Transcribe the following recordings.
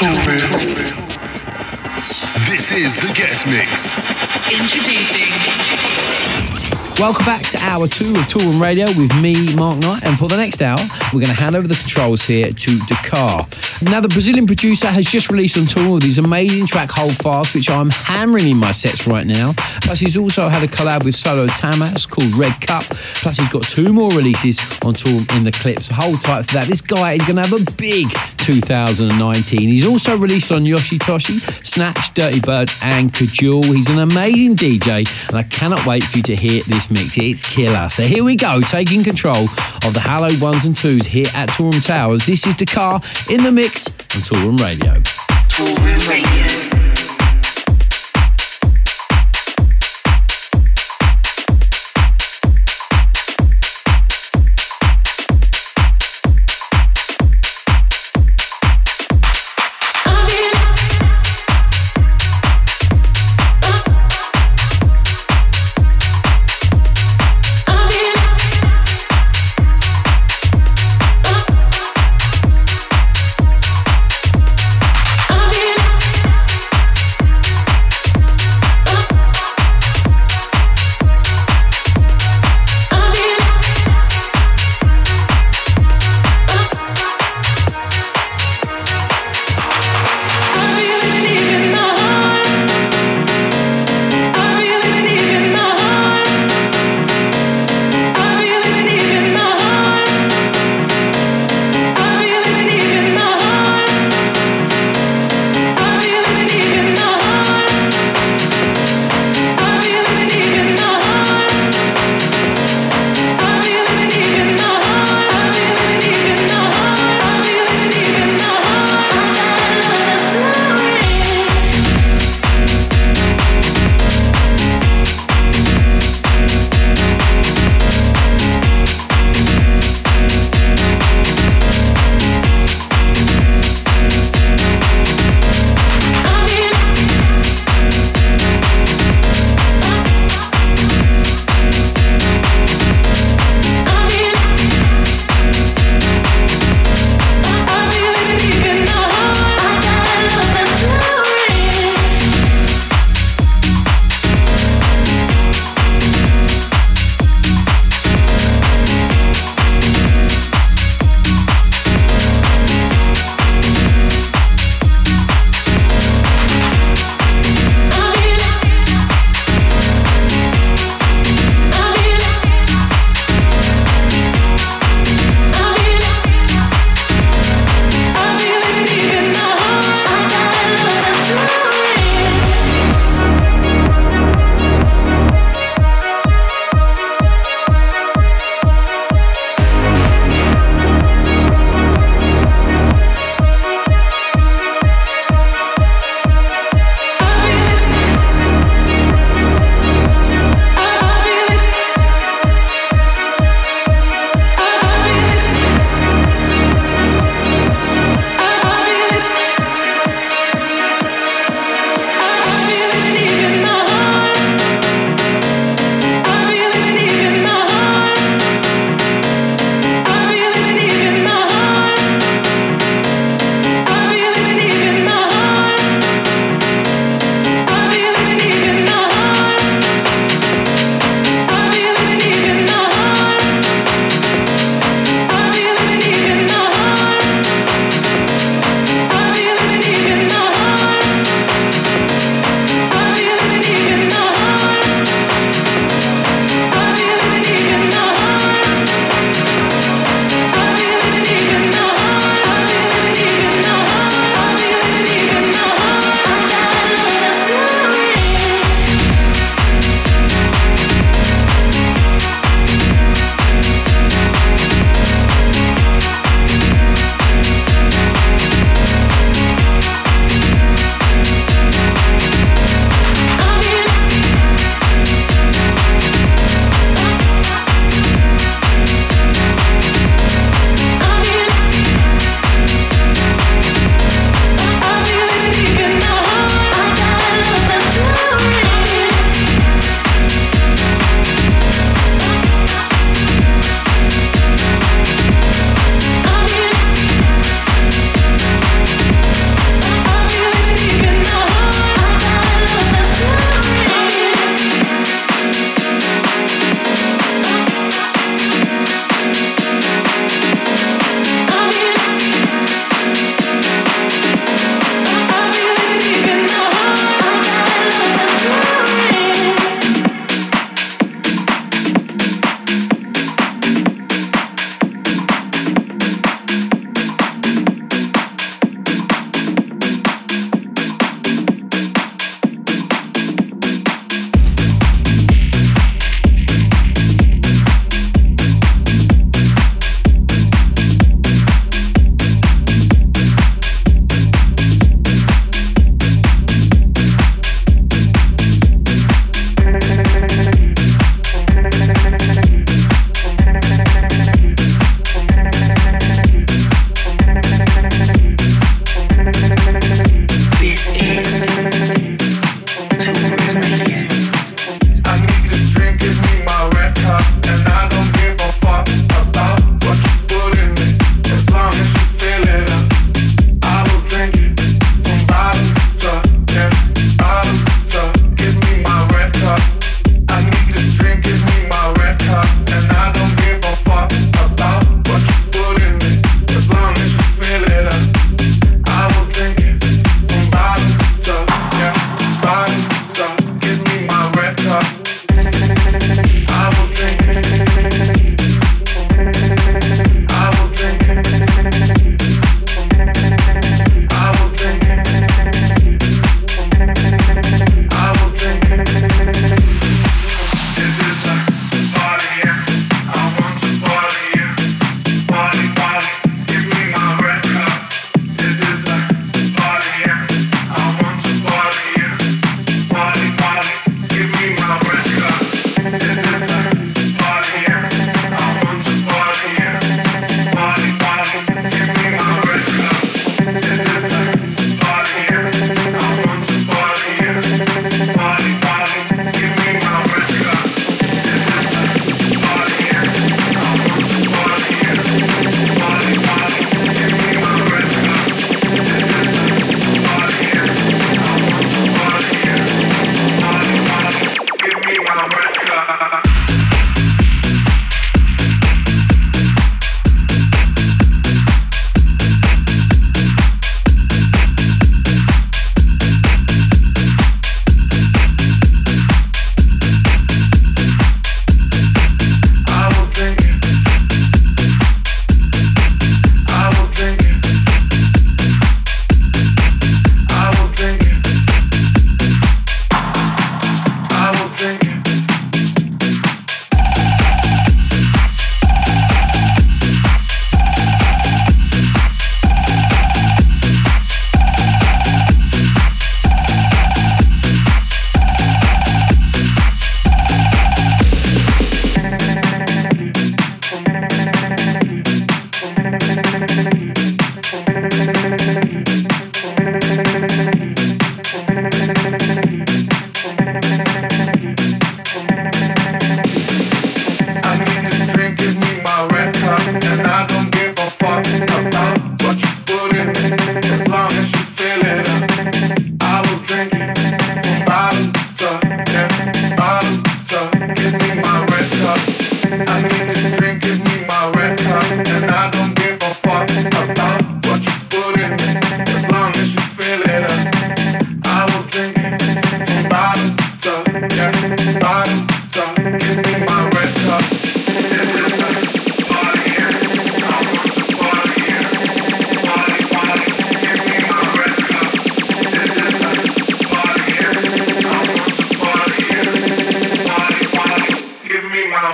This is the guest mix. Introducing. Welcome back to hour two of Tour Toolroom Radio with me, Mark Knight. And for the next hour, we're going to hand over the controls here to Dakar. Now, the Brazilian producer has just released on Toolroom with his amazing track Hold Fast, which I'm hammering in my sets right now. Plus, he's also had a collab with Solo Tamas called Red Cup. Plus, he's got two more releases on Toolroom in the clips. Hold tight for that. This guy is going to have a big 2019. He's also released on Yoshitoshi, Snatch, Dirty Bird, and Kajul. He's an amazing DJ, and I cannot wait for you to hear this mix. It's killer. So here we go, taking control of the hallowed ones and twos here at Toolroom Towers. This is Dakar in the mix on Toolroom Radio. Toolroom Radio.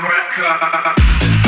America.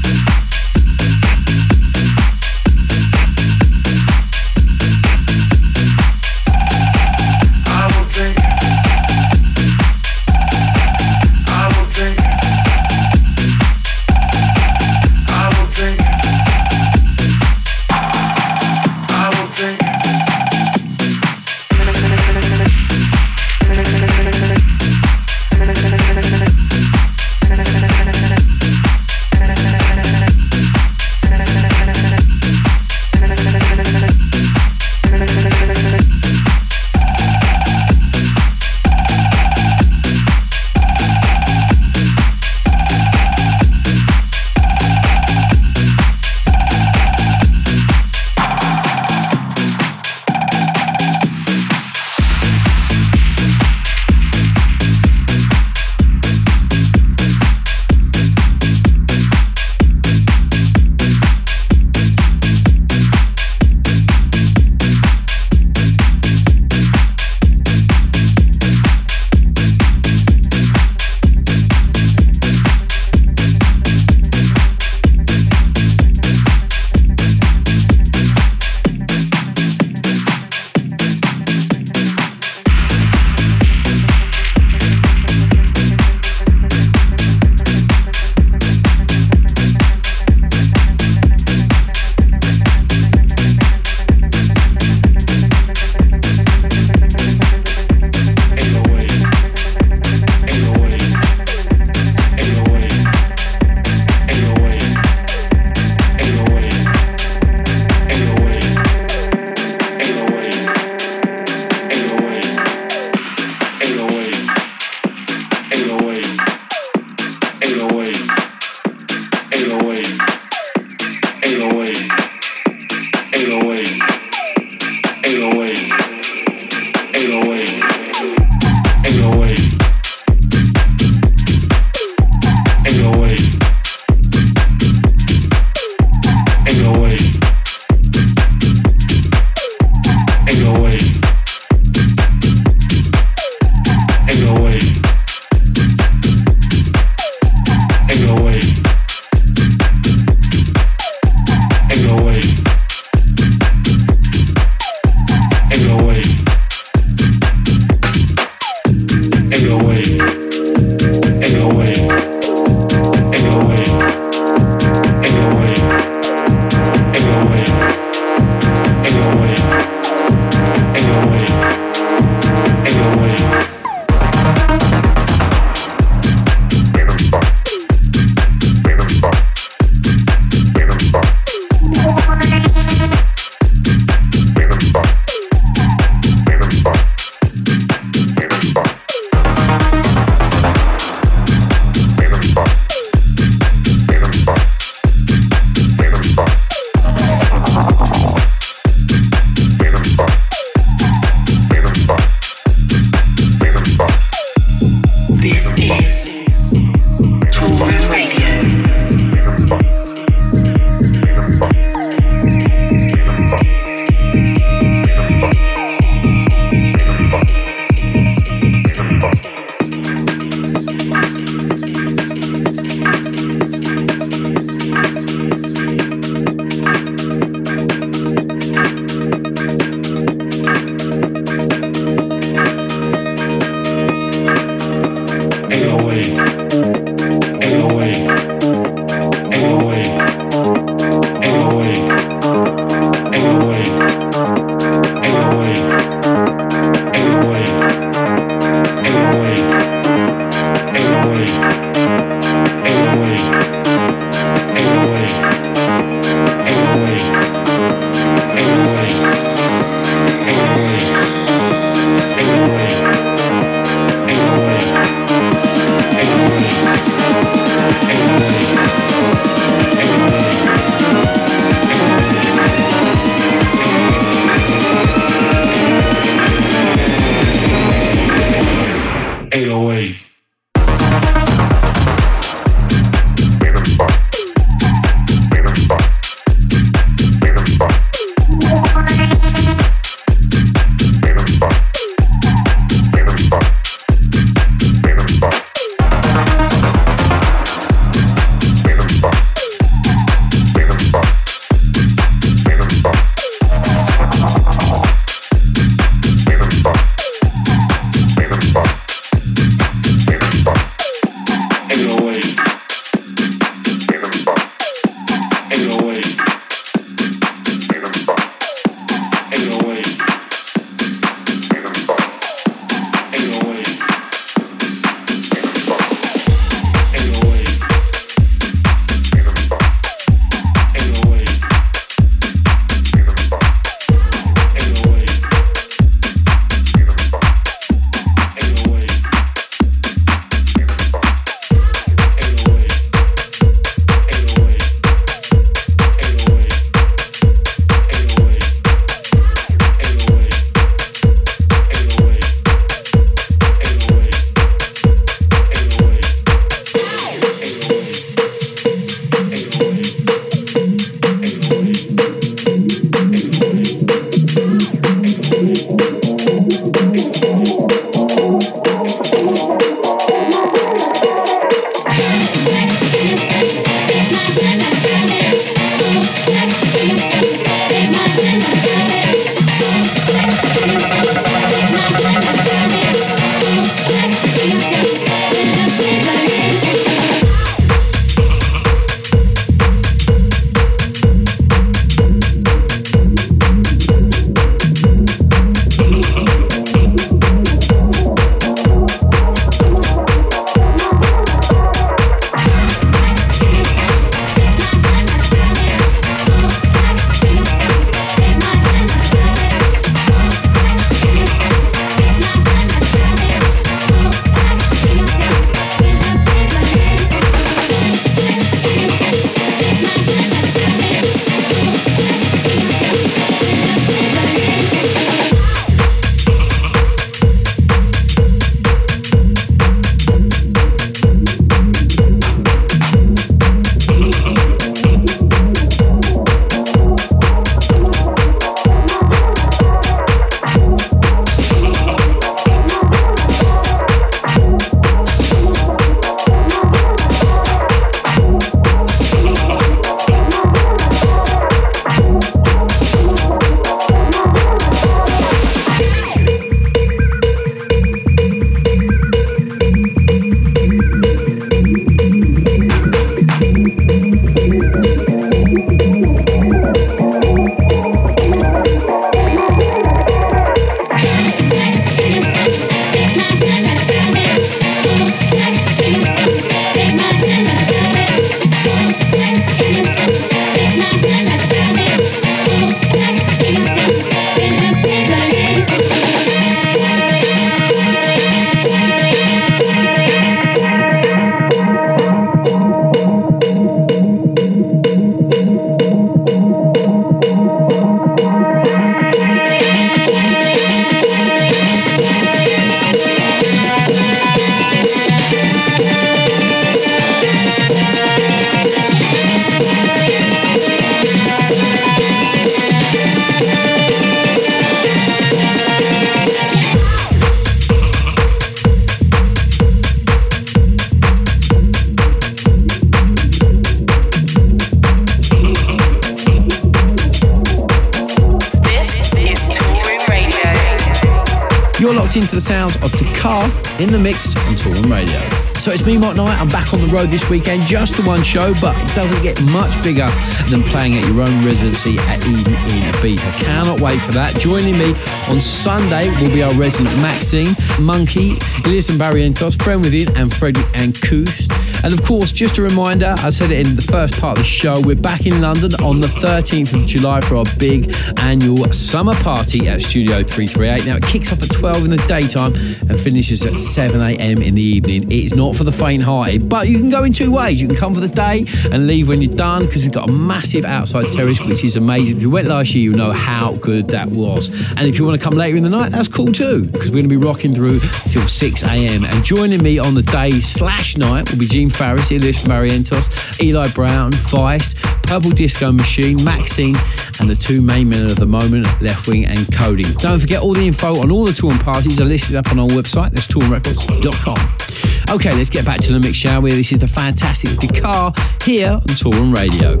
In the mix on Toolroom Radio. So it's me, Mark Knight. I'm back on the road this weekend, just the one show, but it doesn't get much bigger than playing at your own residency at Eden in Ibiza. Cannot wait for that. Joining me on Sunday will be our resident Maxinne, Monkey, Elias and Barrientos, Friend Within, and Frederick and Kusse. And of course, just a reminder, I said it in the first part of the show, we're back in London on the 13th of July for our big annual summer party at Studio 338. Now, it kicks off at 12 in the daytime and finishes at 7 a.m. in the evening. It's not for the faint hearted, but you can go in two ways. You can come for the day and leave when you're done because we've got a massive outside terrace, which is amazing. If you went last year, you'll know how good that was. And if you want to come later in the night, that's cool too because we're going to be rocking through till 6 a.m. And joining me on the day slash night will be Gene Farris, Elias Barrientos, Eli Brown, Weiss, Purple Disco Machine, Maxinne, and the two main men of the moment, Leftwing and Kody. Don't forget all the info on all the tour and parties are listed up on our website. That's toolroomrecords.com. Okay, let's get back to the mix, shall we? This is the fantastic Dakar here on Toolroom Radio.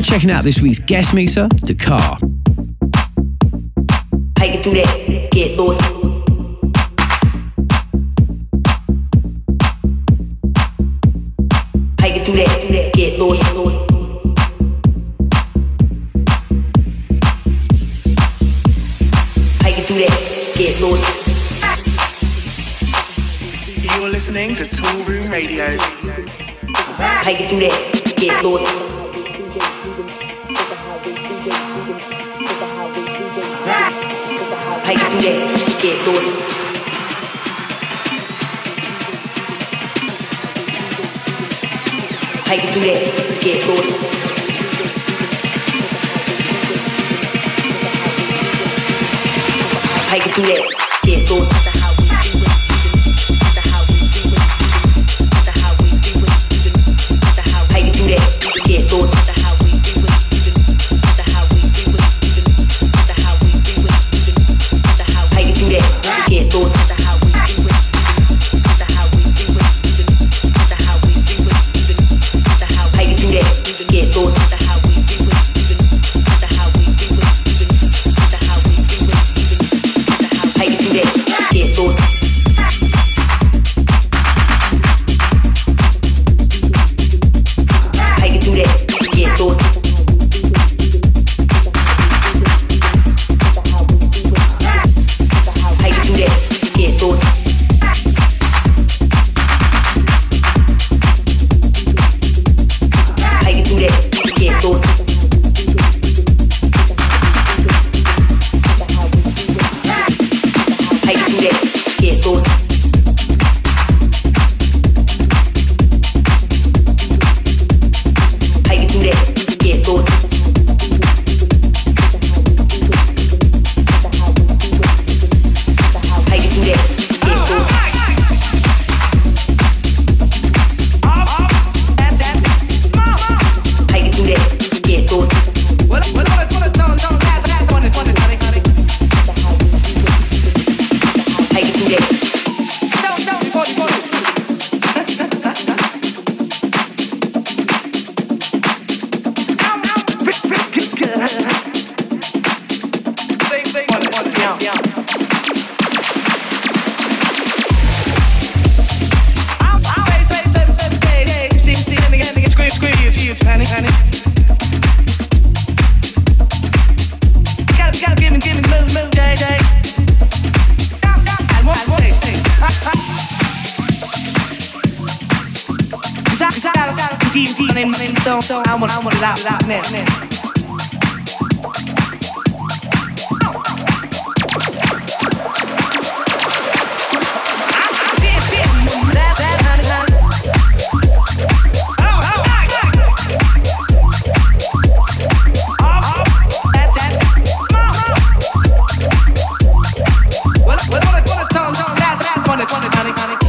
Checking out this week's guest mixer, Dakar. How you do that? Get lost. How you do that? Do that? Get lost. lost. How you do that? Get lost. You're listening to Toolroom Radio. How you do that? it, gotta, got it.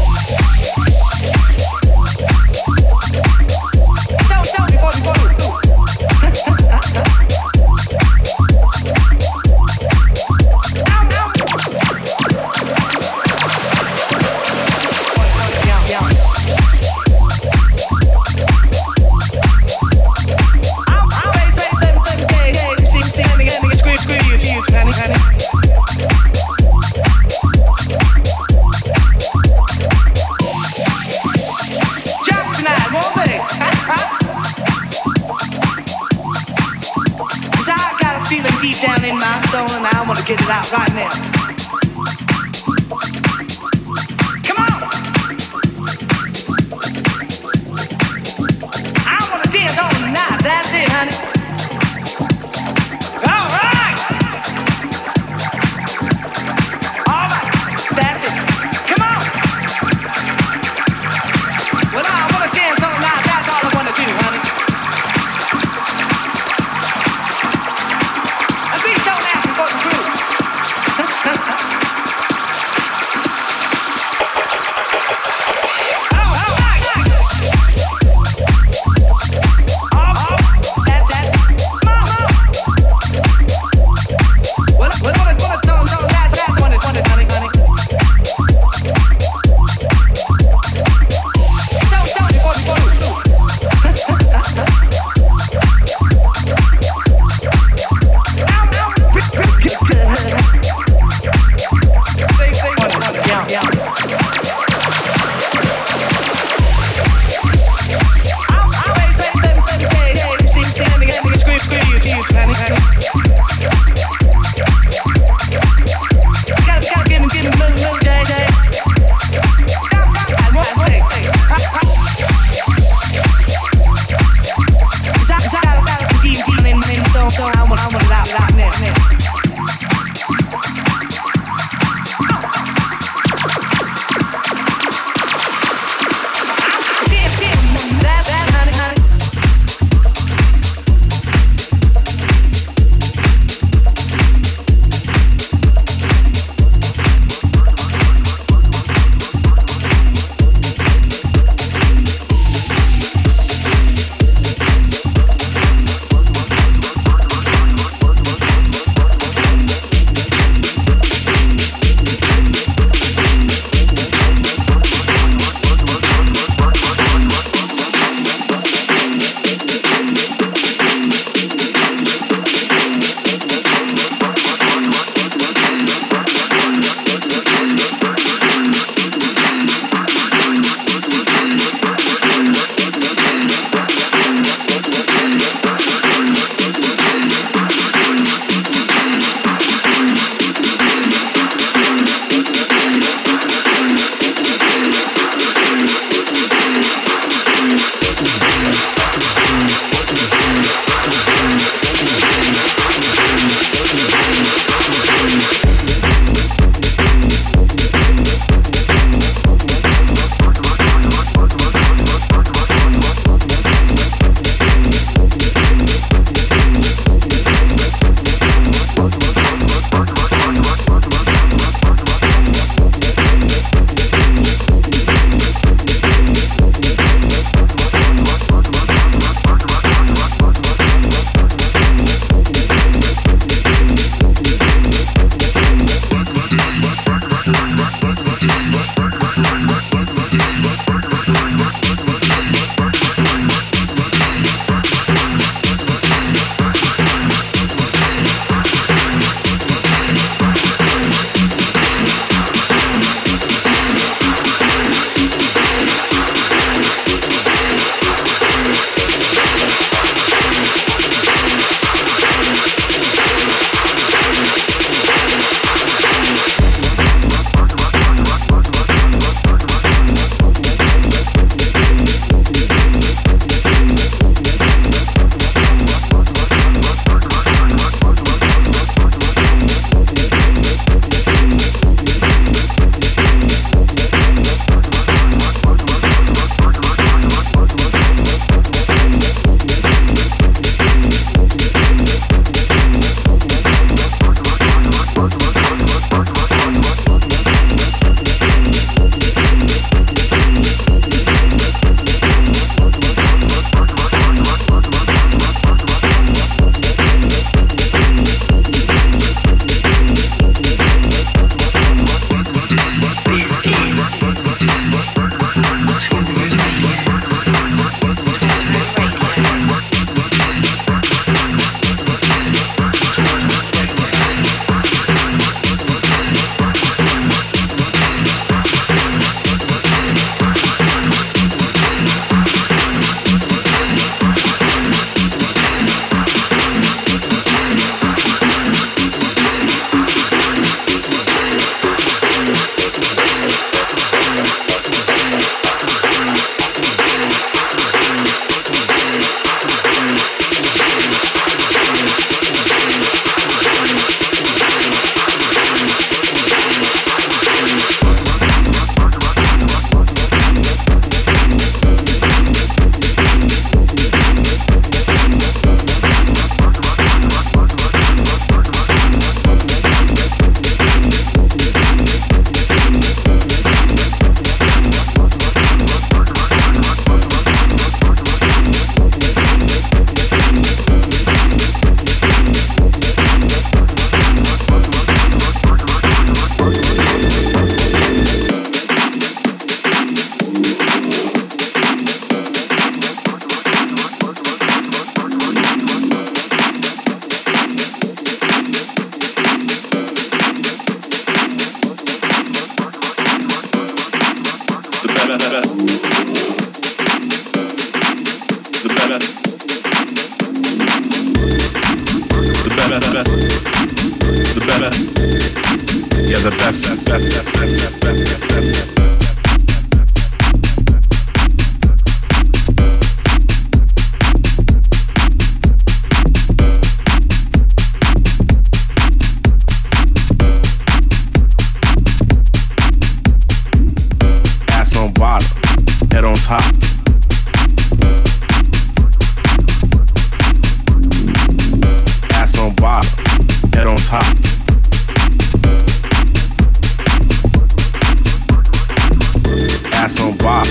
Ass on bop,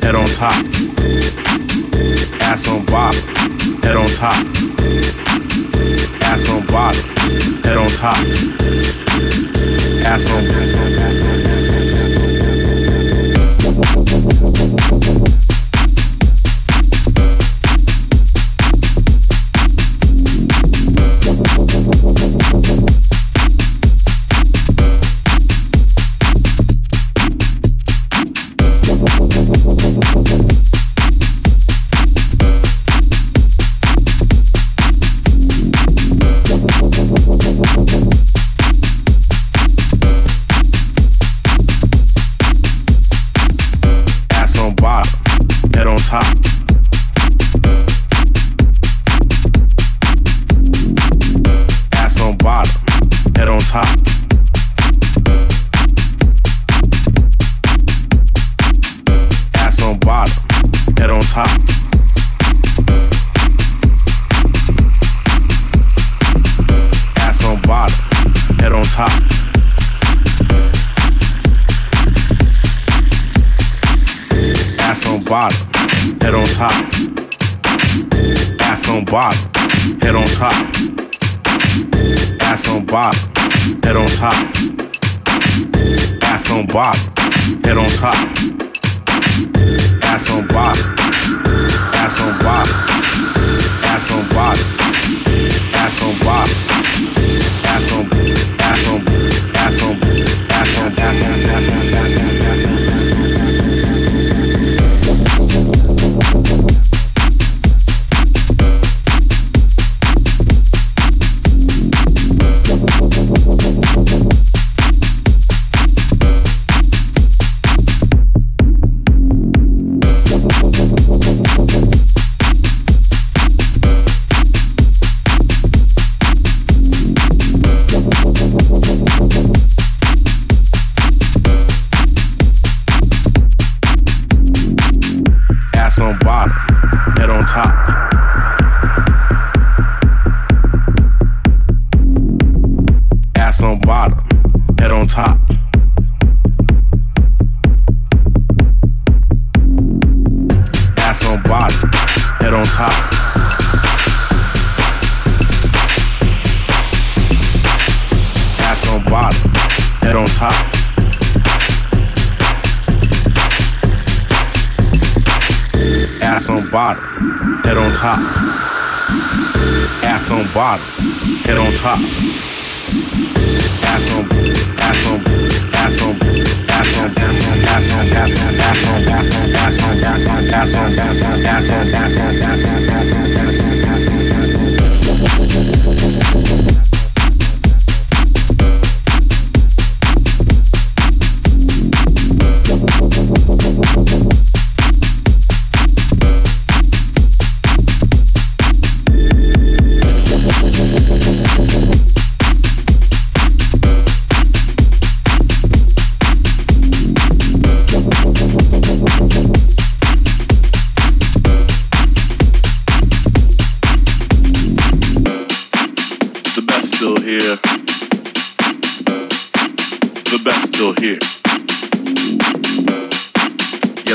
head on top. Ass on bop, head on top. Ass on bop, head on top. Ass on. bottom.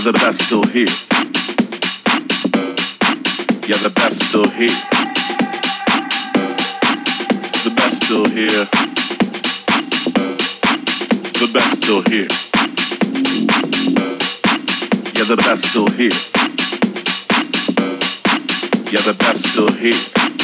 the best still here. Yeah, the best still here. The best still here. The best still here. Yeah, the best still here. Yeah, the best still here.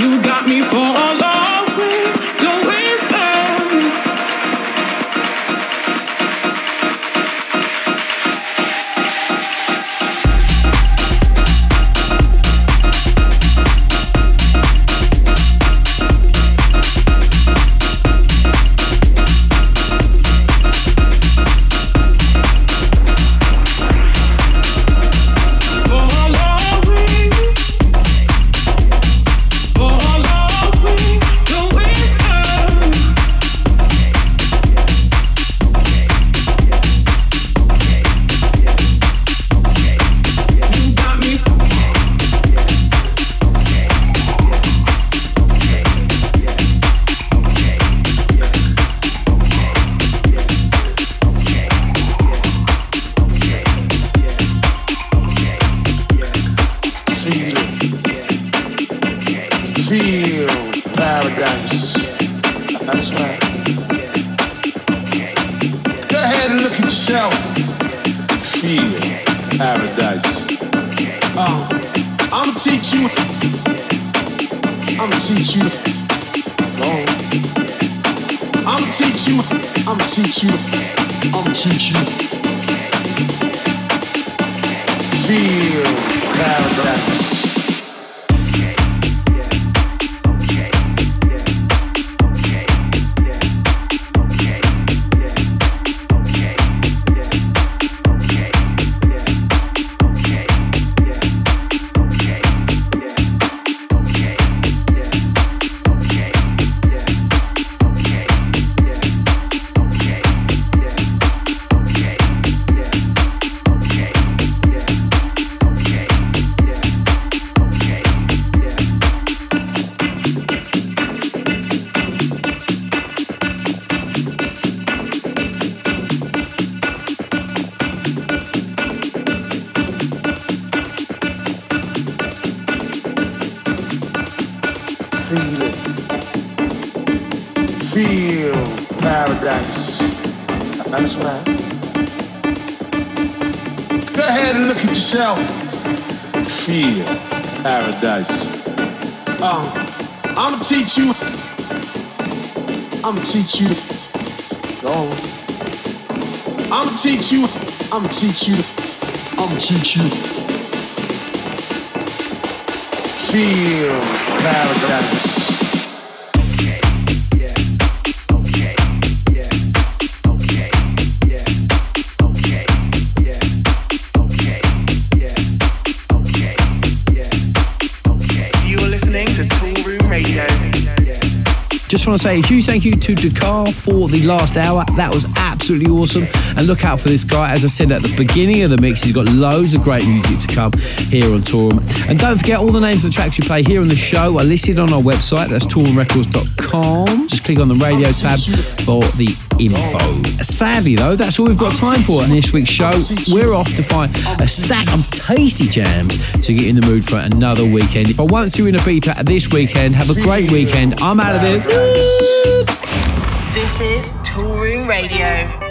You got me following, yourself. Feel paradise. Um, I'm gonna teach you. I'm gonna teach you. Go. I'm gonna teach you. I'm gonna teach you. I'm gonna teach you. Feel paradise. Want to say a huge thank you to Dakar for the last hour. That was absolutely awesome. And look out for this guy. As I said at the beginning of the mix, he's got loads of great music to come here on Tour. And don't forget, all the names of the tracks you play here on the show are listed on our website. That's toolroomrecords.com. Just click on the radio tab for the info. Sadly, though, that's all we've got time for in this week's show. We're off to find a stack of tasty jams to get in the mood for another weekend. If I won't see you in Ibiza this weekend, have a great weekend. I'm out of this. This is Toolroom Radio.